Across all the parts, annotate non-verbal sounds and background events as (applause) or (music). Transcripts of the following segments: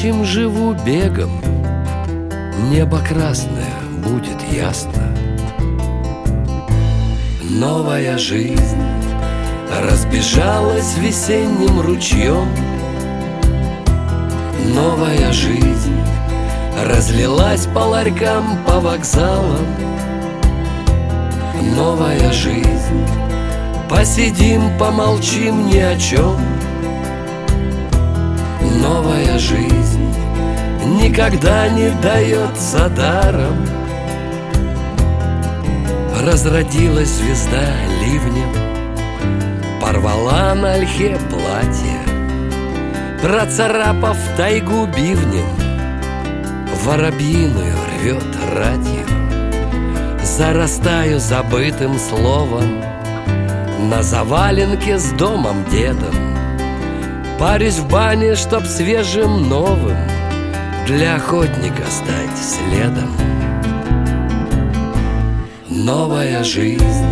Вещим живу бегом Небо красное будет ясно. Новая жизнь разбежалась весенним ручьем. Новая жизнь разлилась по ларькам, по вокзалам. Новая жизнь Посидим, помолчим ни о чем жизнь Никогда не дается даром. Разродилась звезда ливнем Порвала на ольхе платье Процарапав тайгу бивнем Воробьиную рвет радио Зарастаю забытым словом На заваленке с домом дедом Парюсь в бане, чтоб свежим новым Для охотника стать следом. Новая жизнь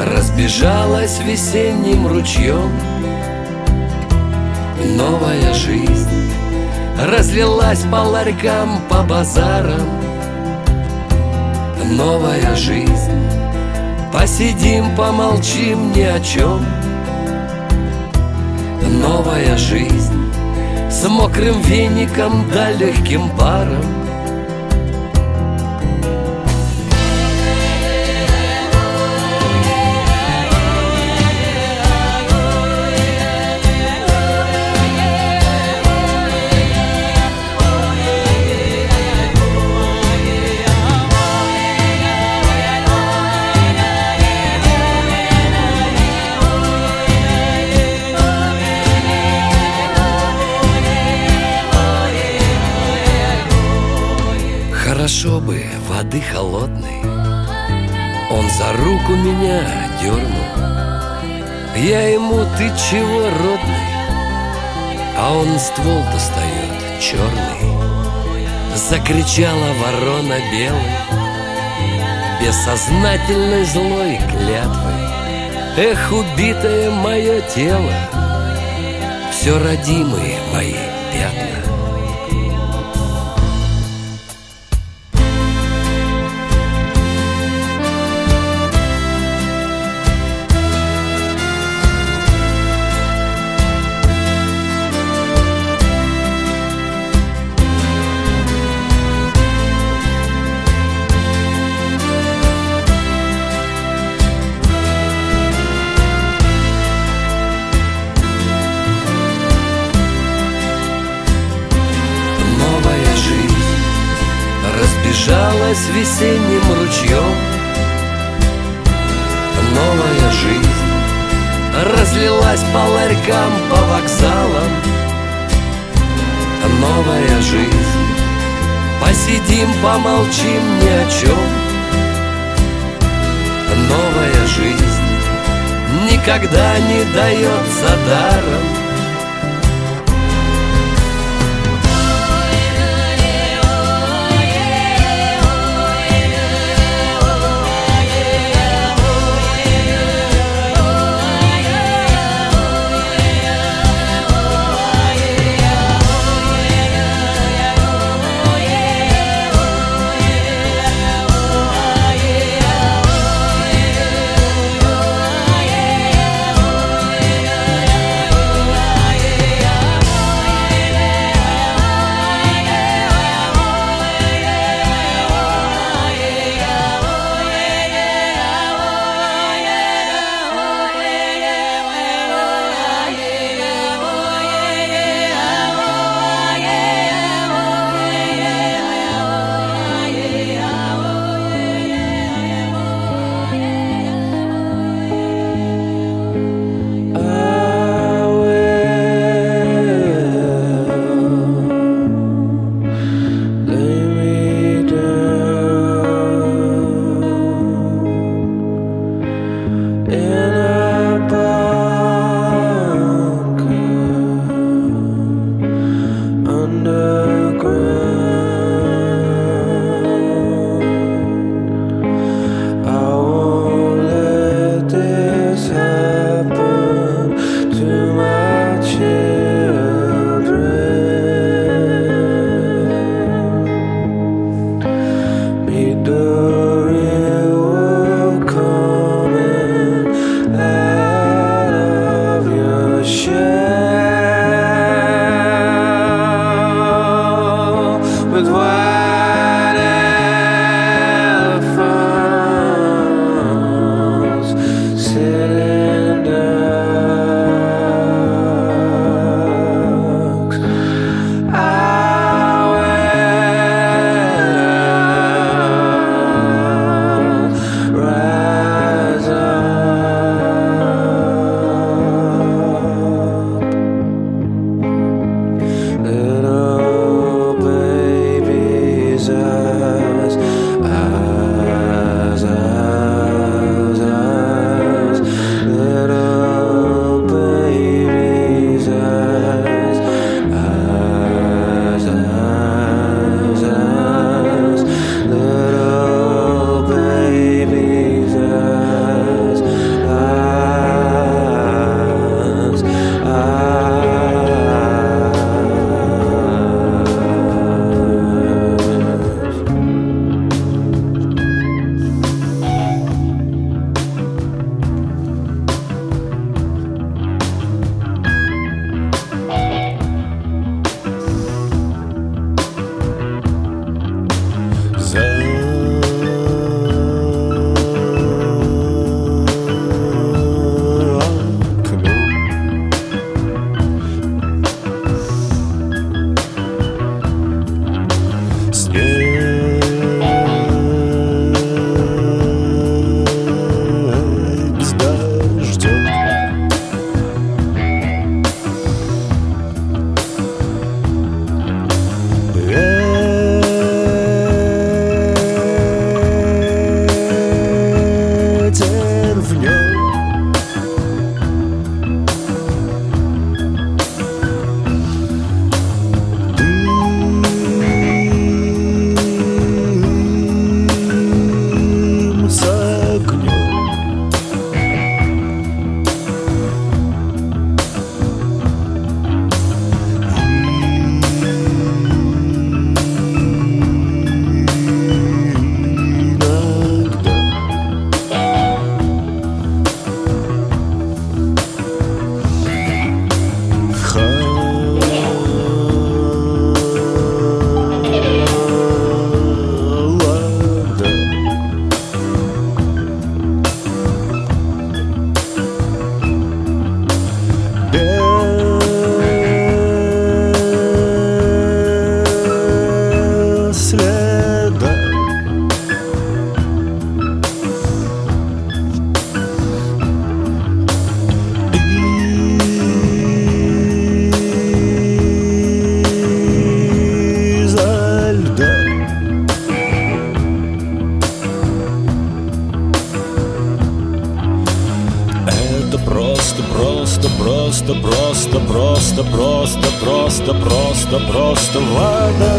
разбежалась весенним ручьем. Новая жизнь разлилась по ларькам, по базарам. Новая жизнь Посидим, помолчим ни о чем Новая жизнь. С мокрым веником да легким паром бы воды холодной. Он за руку меня дернул. Я ему, ты чего, родный? А он ствол достает, черный. Закричала ворона белой Бессознательной злой клятвой. Эх, убитое мое тело Все родимые мои пятна весенним ручьем. Новая жизнь разлилась по ларькам, по вокзалам. Новая жизнь. Посидим, помолчим ни о чем Новая жизнь Никогда не дается даром просто, просто, просто, просто, просто вода.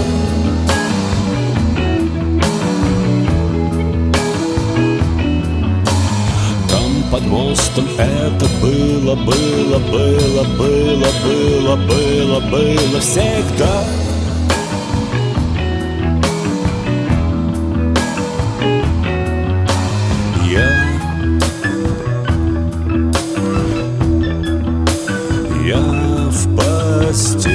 Под мостом это было, было, было, было, было, было, было всегда. В постель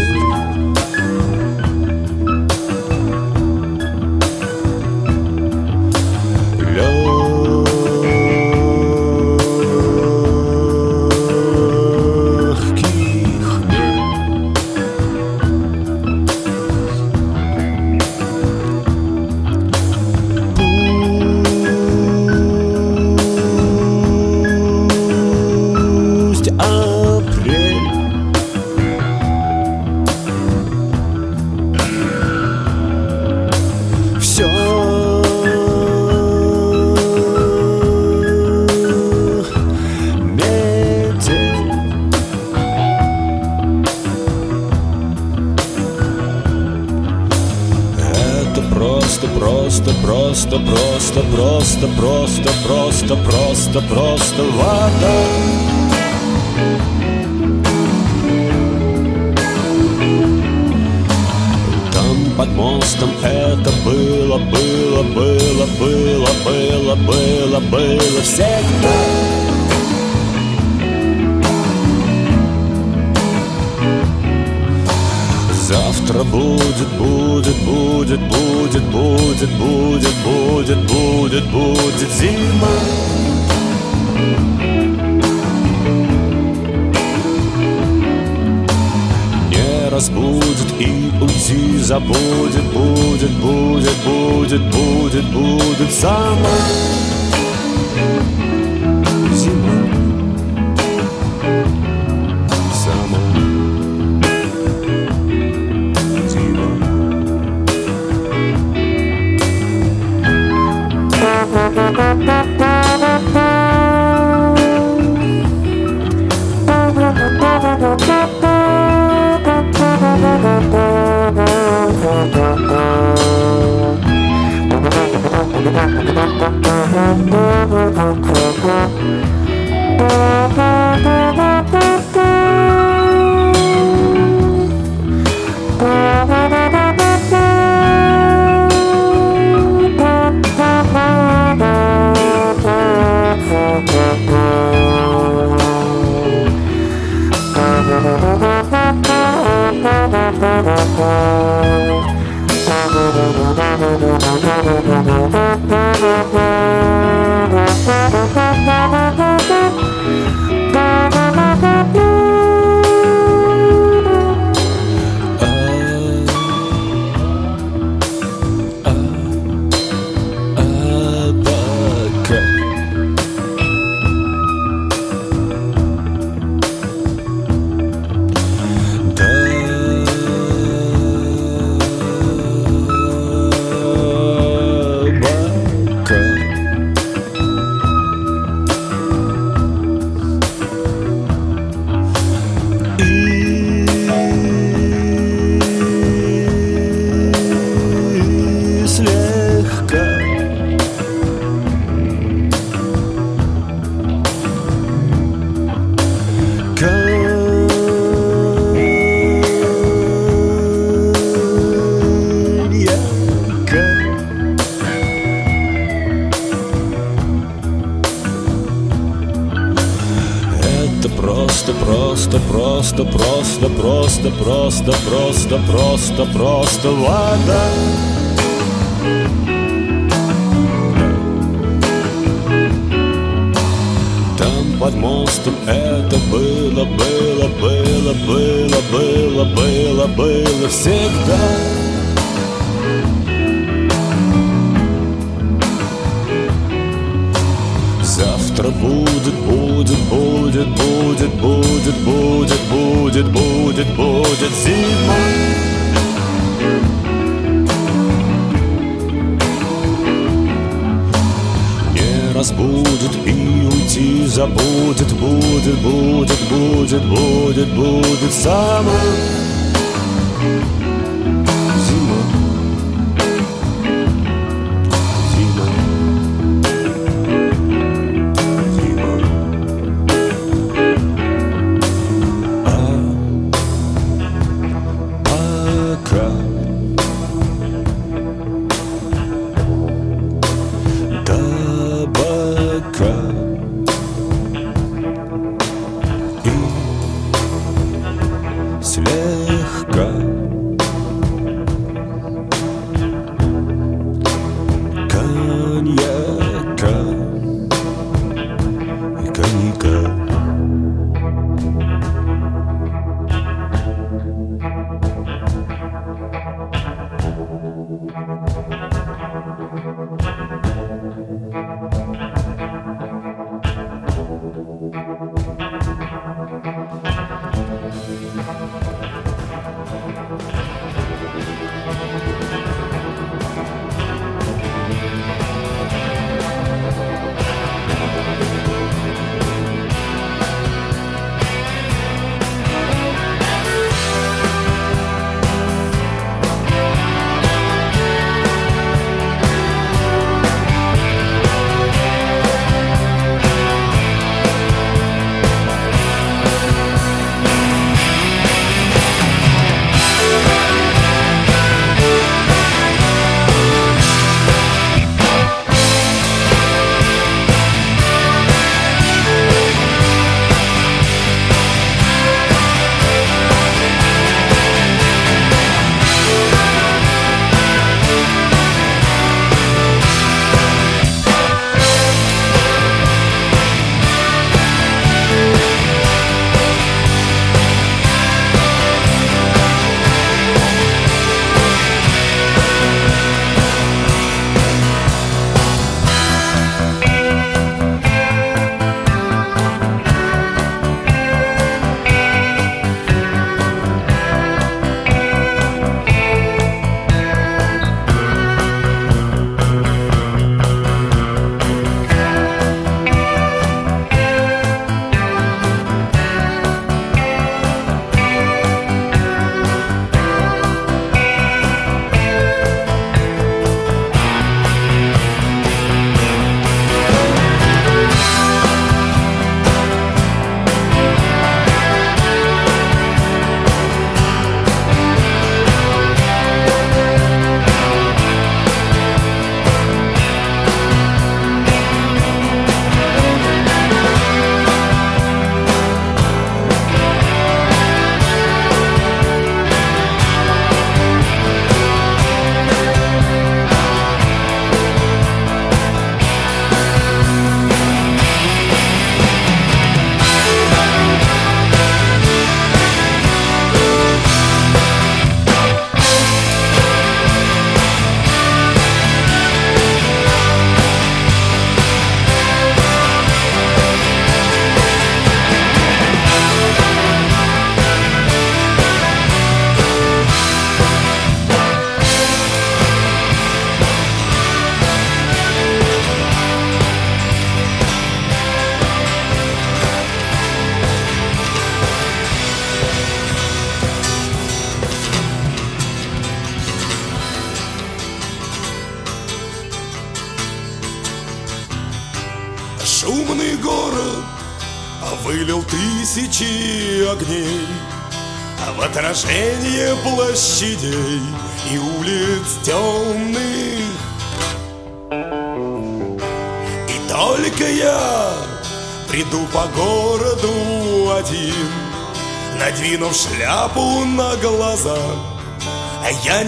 просто, просто, просто, просто, просто, просто, просто, вода. Там под мостом это было, было, было, было, было, было, было всегда. Завтра будет, будет, будет, будет, будет, будет, будет, будет, будет зима. Не разбудит и уйти забудет, будет, будет, будет, будет, будет будет сама.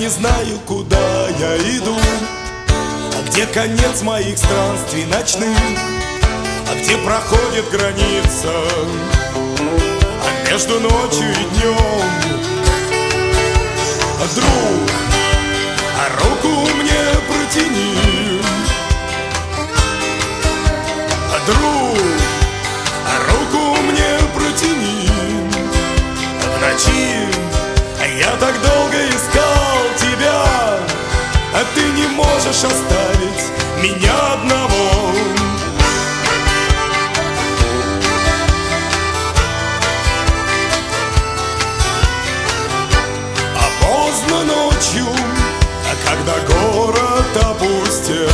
не знаю, куда я иду. А где конец моих странствий ночных? А где проходит граница? А между ночью и днем? А друг, а руку мне протяни. А друг можешь оставить меня одного. А поздно ночью, а когда город опустел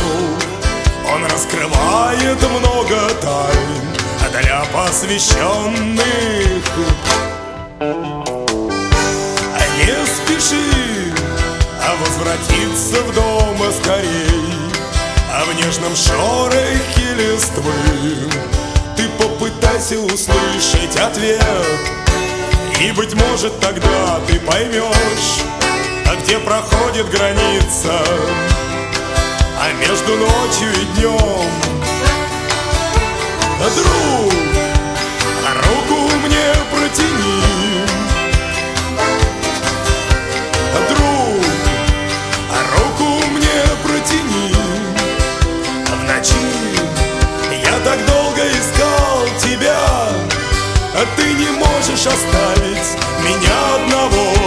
Он раскрывает много тайн для посвященных. Не спеши, а возвратиться в дом скорей. А в нежном шорохе листвы Ты попытайся услышать ответ. И, быть может, тогда ты поймешь А где проходит граница. А между ночью и днем Друг, руку мне протяни можешь оставить меня одного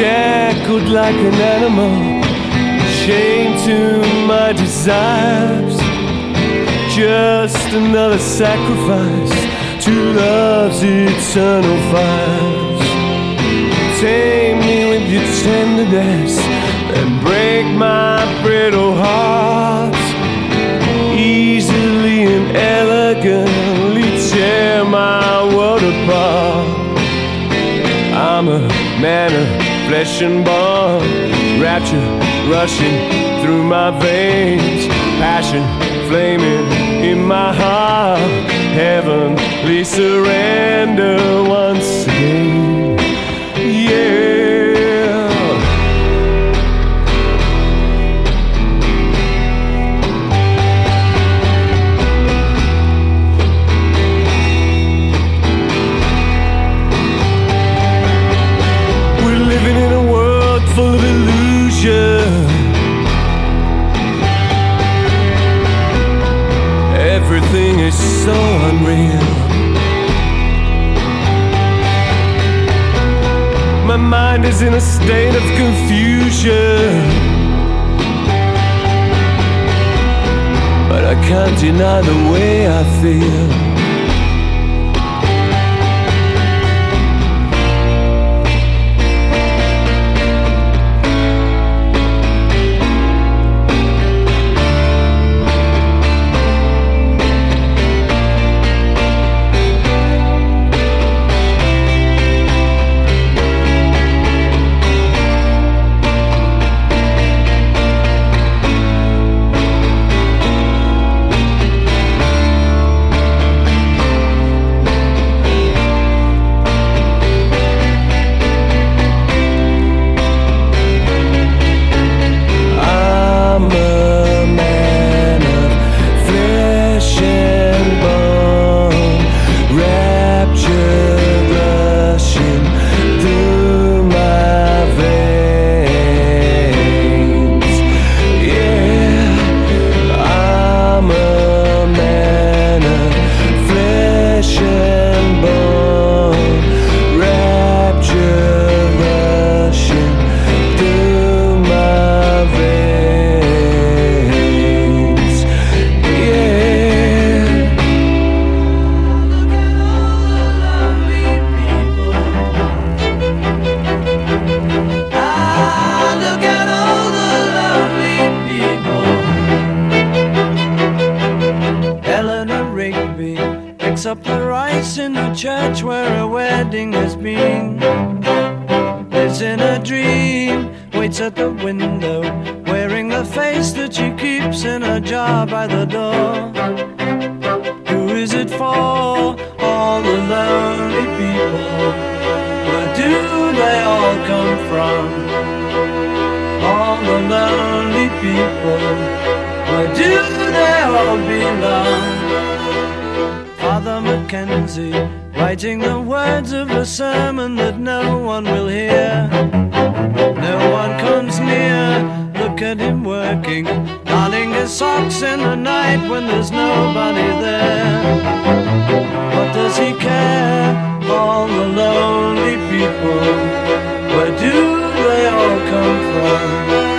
shackled like an animal, chained to my desires. Just another sacrifice to love's eternal fires. Tame me with your tenderness and break my brittle heart. Easily and elegantly tear my world apart. I'm a man of flesh and bone, rapture rushing through my veins, passion flaming in my heart, heavenly surrender once so unreal. My mind is in a state of confusion. But I can't deny the way I feel. darling. Darling, it socks in the night when there's nobody there. What does he care? All the lonely people, where do they all come from?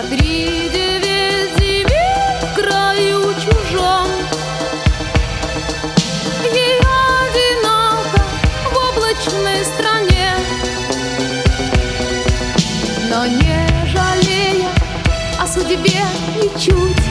за три краю чужом. Ей одиноко в облачной стране, но не жалея о судьбе ничуть.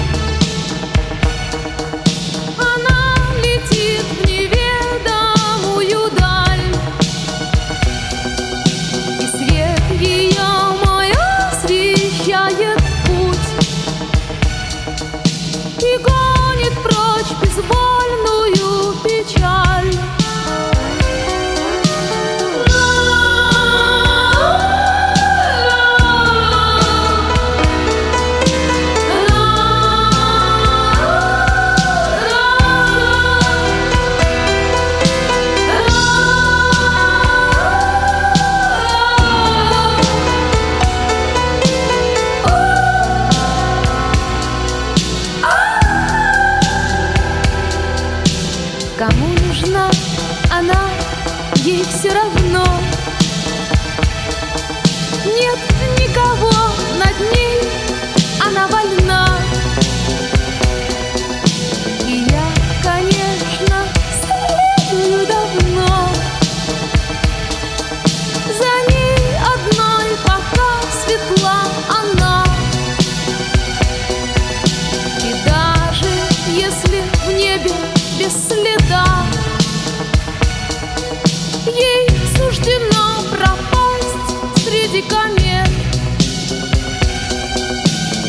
суждено пропасть среди комет.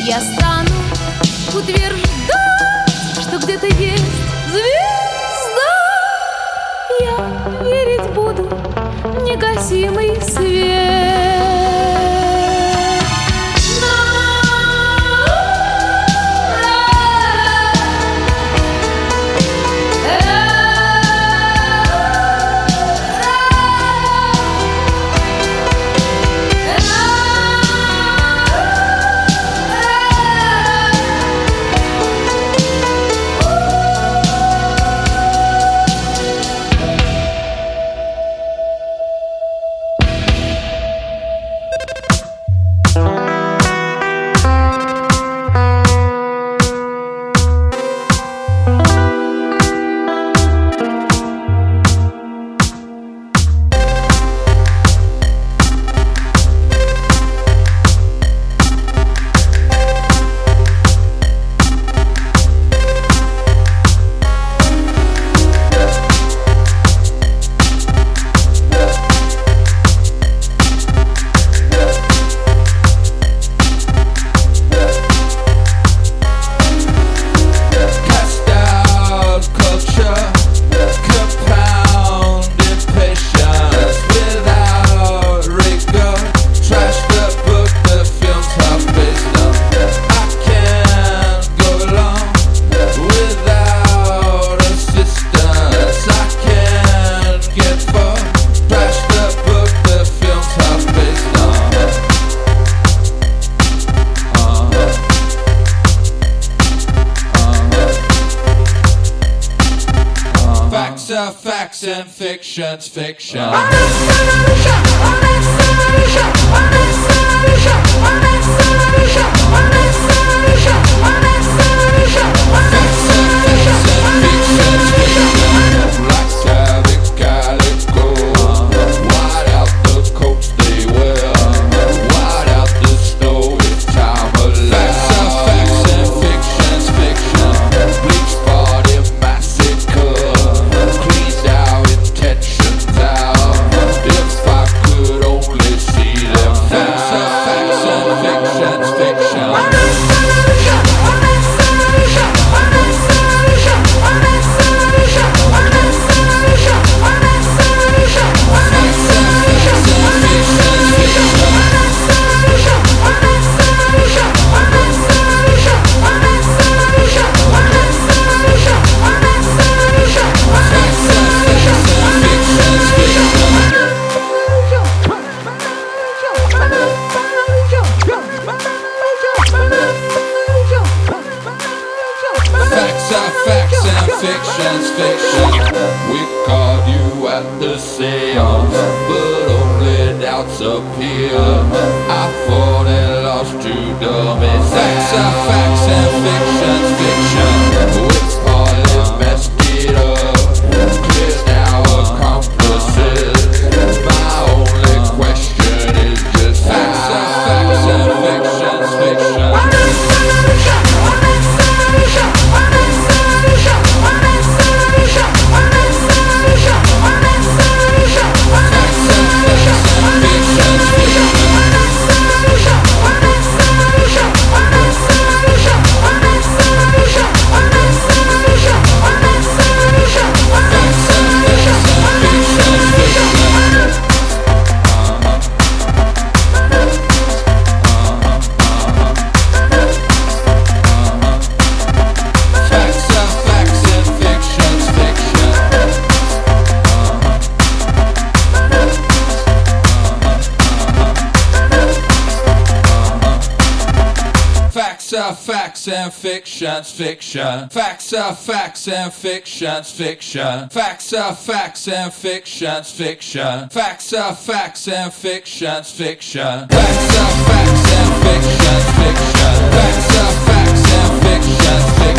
Я стану утверждать, что где-то есть звезда. Я верить буду в негасимый свет. facts and fictions, fiction. Uh. Fiction's fiction. Facts are facts and fiction's fiction. Facts are facts and fiction's fiction. Facts are facts and fiction's fiction. Facts are facts and fiction's fiction. Facts are facts and fiction's fiction.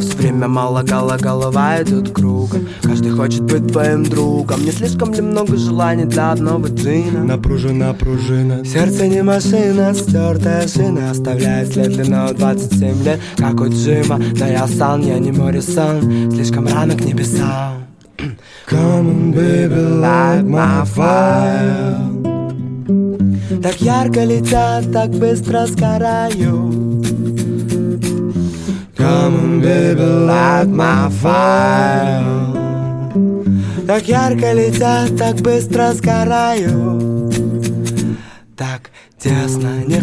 Все время мало гала, голова идет кругом. Каждый хочет быть твоим другом. Не слишком ли много желаний для одного джина? Напружена пружина. Сердце не машина, стертая шина. Оставляет след длиной 27 лет, как у Джима. Но я сан, я не Моррисон. Слишком рано к небесам. (clears throat) Come on, baby, light my fire. Так ярко летят, так быстро сгораю Come on, baby, light my fire. Так ярко летят, так быстро сгораю Так тесно, не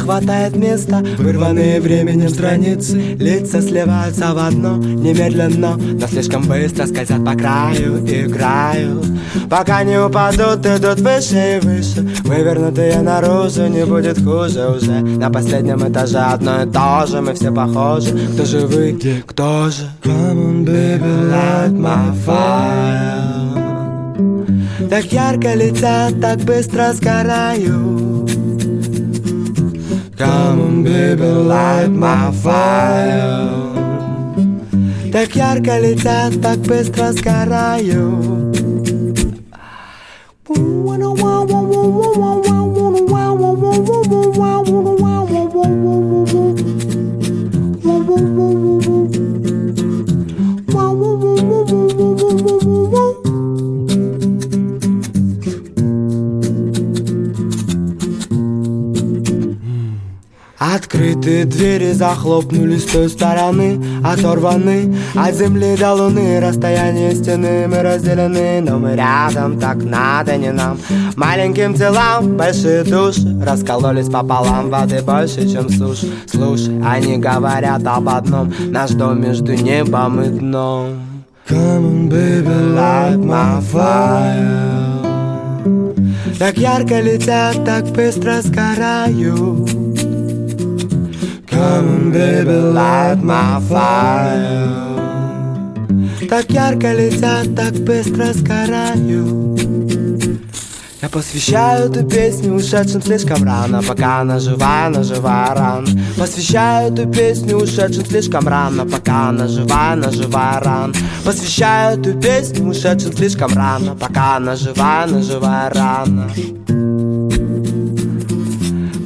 хватает места. Вырванные временем страницы Лица сливаются в одно немедленно. Но слишком быстро скользят по краю Играют, пока не упадут Идут выше и выше. Вывернутые наружу, не будет хуже уже. На последнем этаже одно и то же Мы все похожи, кто же вы, кто же? Come on, baby, light my fire Так ярко летят, так быстро сгораю Come on, baby, light my fire. Так ярко летят, так быстро сгораю Открытые двери захлопнулись с той стороны Оторваны от земли до луны. Расстояние стены мы разделены Но мы рядом, так надо не нам. Маленьким телам большие души Раскололись пополам воды больше, чем суши. Слушай, они говорят об одном Наш дом между небом и дном. Come on, baby, light my fire. Так ярко летят, так быстро сгораю Come on, baby, light my fire. Так ярко летят, так быстро сгораю. Я посвящаю эту песню ушедшим слишком рано Пока она жива, она жива рано Посвящаю эту песню ушедшим слишком рано Пока она жива, она жива рано Посвящаю эту песню ушедшим слишком рано Пока она жива, она жива рано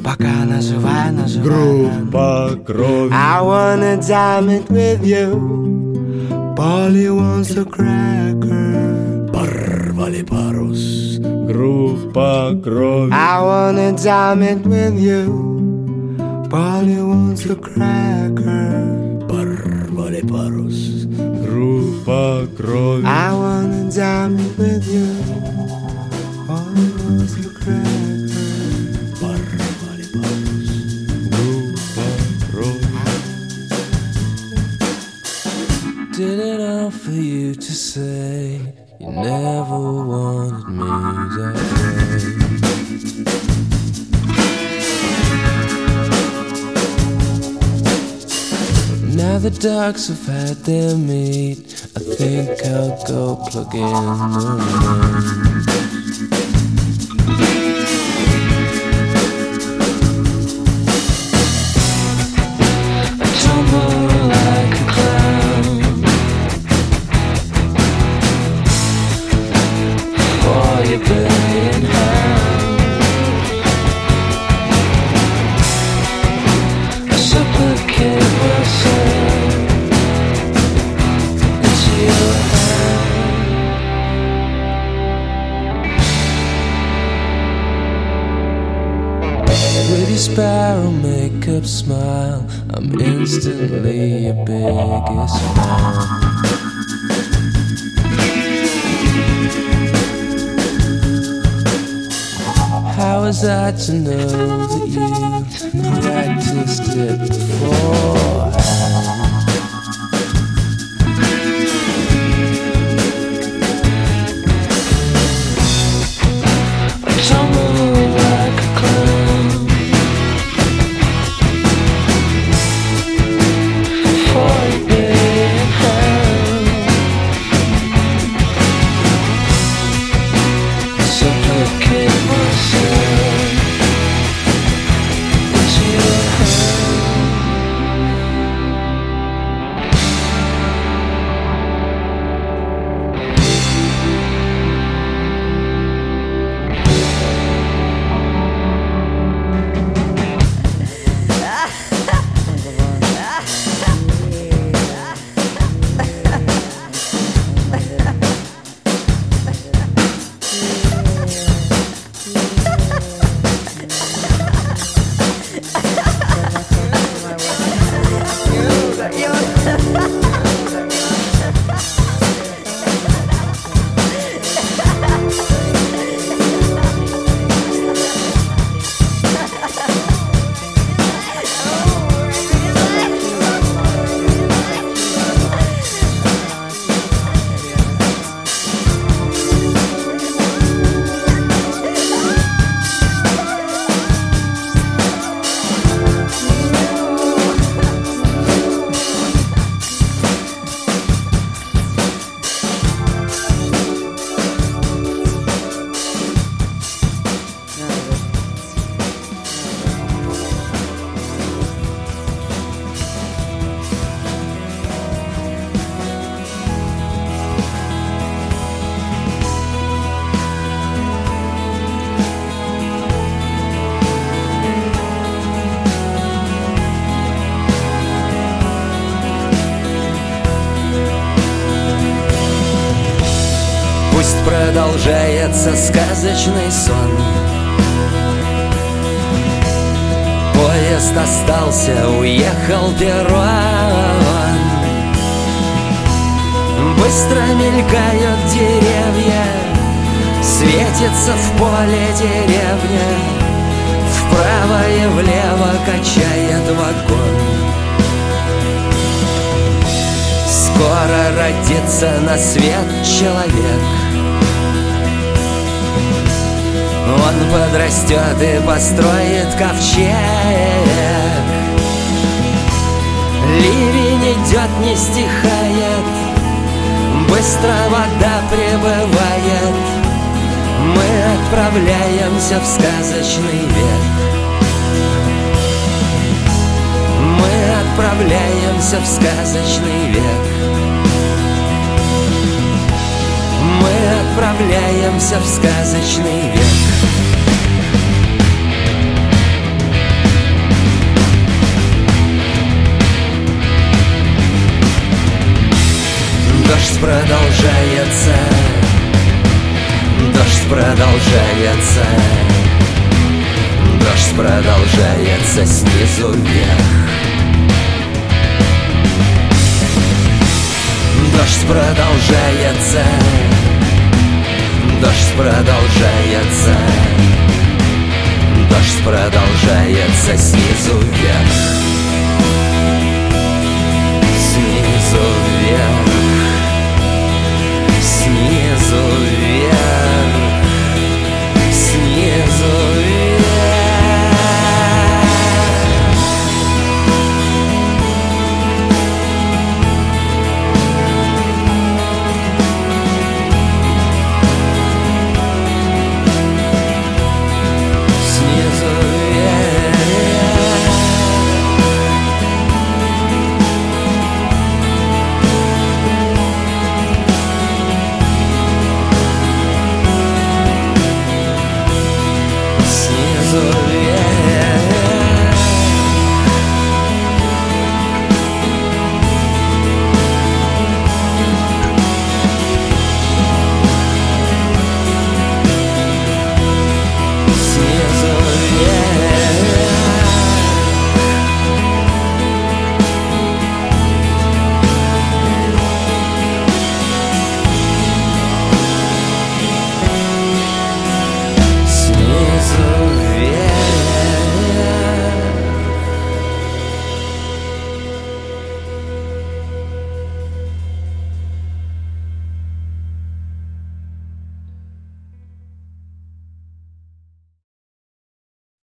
Пока она жива, она жива рано Группа крови I wanna jam it with you. Polly wants a cracker. Порвали парус Группа крови I wanna jam it with you. Polly wants a cracker. Порвали парус Группа крови I wanna jam it with you. Polly wants a cracker. Did it all for you to say you never wanted me that way. Now the dogs have had their meat. I think I'll go plug in the rain. Instantly your biggest fan. How was I to know that you practiced it beforehand? Продолжается сказочный сон. Поезд остался, уехал перрон Быстро мелькают деревья Светится в поле деревня. Вправо и влево качает вагон. Скоро родится на свет человек Он подрастет и построит ковчег. Ливень идет, не стихает Быстро вода прибывает. Мы отправляемся в сказочный век. Мы отправляемся в сказочный век. Мы отправляемся в сказочный век Дождь продолжается. Дождь продолжается. Дождь продолжается снизу вверх. Дождь продолжается. Дождь продолжается. Дождь продолжается снизу вверх. Снизу вверх.